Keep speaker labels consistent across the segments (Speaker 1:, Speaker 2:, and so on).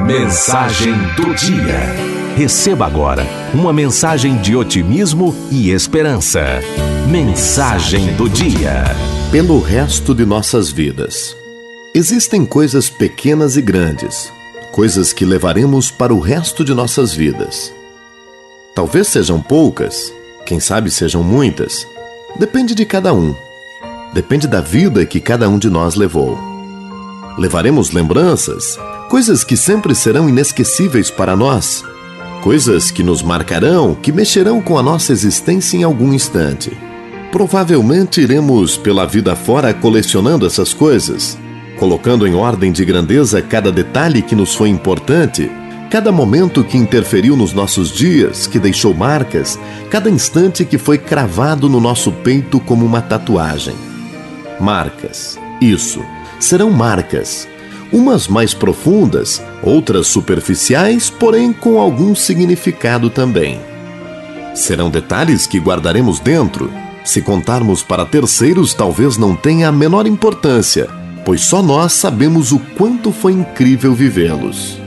Speaker 1: Mensagem do dia. Receba agora uma mensagem de otimismo e esperança. Mensagem do dia.
Speaker 2: Pelo resto de nossas vidas. Existem coisas pequenas e grandes, coisas que levaremos para o resto de nossas vidas. Talvez sejam poucas, quem sabe sejam muitas. Depende de cada um. Depende da vida que cada um de nós levou. Levaremos lembranças, coisas que sempre serão inesquecíveis para nós, coisas que nos marcarão, que mexerão com a nossa existência em algum instante. Provavelmente iremos pela vida fora colecionando essas coisas, colocando em ordem de grandeza cada detalhe que nos foi importante, cada momento que interferiu nos nossos dias, que deixou marcas, cada instante que foi cravado no nosso peito como uma tatuagem. Marcas, isso, serão marcas umas mais profundas, outras superficiais, porém com algum significado também. Serão detalhes que guardaremos dentro. Se contarmos para terceiros, talvez não tenha a menor importância, pois só nós sabemos o quanto foi incrível vivê-los.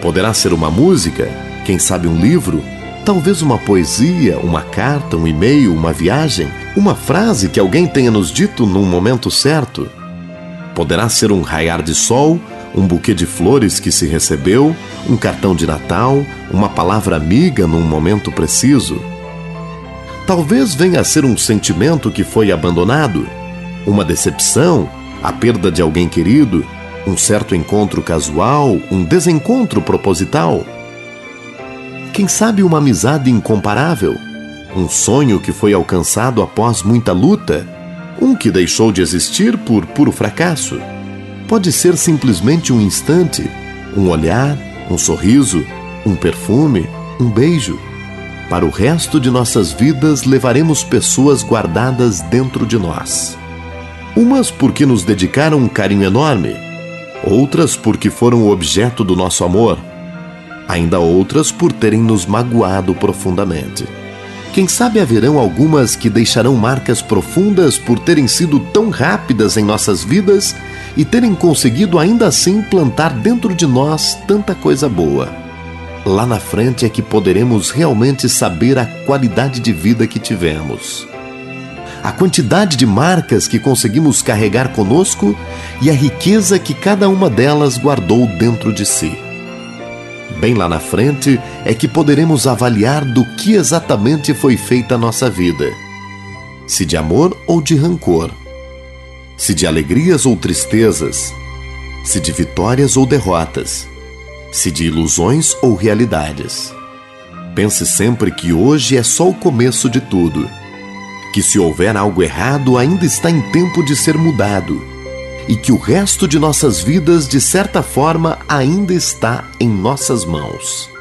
Speaker 2: Poderá ser uma música, quem sabe um livro, talvez uma poesia, uma carta, um e-mail, uma viagem, uma frase que alguém tenha nos dito num momento certo Poderá ser um raiar de sol, um buquê de flores que se recebeu, um cartão de Natal, uma palavra amiga num momento preciso. Talvez venha a ser um sentimento que foi abandonado, uma decepção, a perda de alguém querido, um certo encontro casual, um desencontro proposital. Quem sabe uma amizade incomparável, um sonho que foi alcançado após muita luta um que deixou de existir por puro fracasso. Pode ser simplesmente um instante, um olhar, um sorriso, um perfume, um beijo. Para o resto de nossas vidas levaremos pessoas guardadas dentro de nós. Umas porque nos dedicaram um carinho enorme, outras porque foram o objeto do nosso amor, ainda outras por terem nos magoado profundamente. Quem sabe haverão algumas que deixarão marcas profundas por terem sido tão rápidas em nossas vidas e terem conseguido ainda assim plantar dentro de nós tanta coisa boa. Lá na frente é que poderemos realmente saber a qualidade de vida que tivemos. A quantidade de marcas que conseguimos carregar conosco e a riqueza que cada uma delas guardou dentro de si. Bem lá na frente é que poderemos avaliar do que exatamente foi feita a nossa vida. Se de amor ou de rancor. Se de alegrias ou tristezas. Se de vitórias ou derrotas. Se de ilusões ou realidades. Pense sempre que hoje é só o começo de tudo. Que se houver algo errado, ainda está em tempo de ser mudado e que o resto de nossas vidas, de certa forma, ainda está em nossas mãos.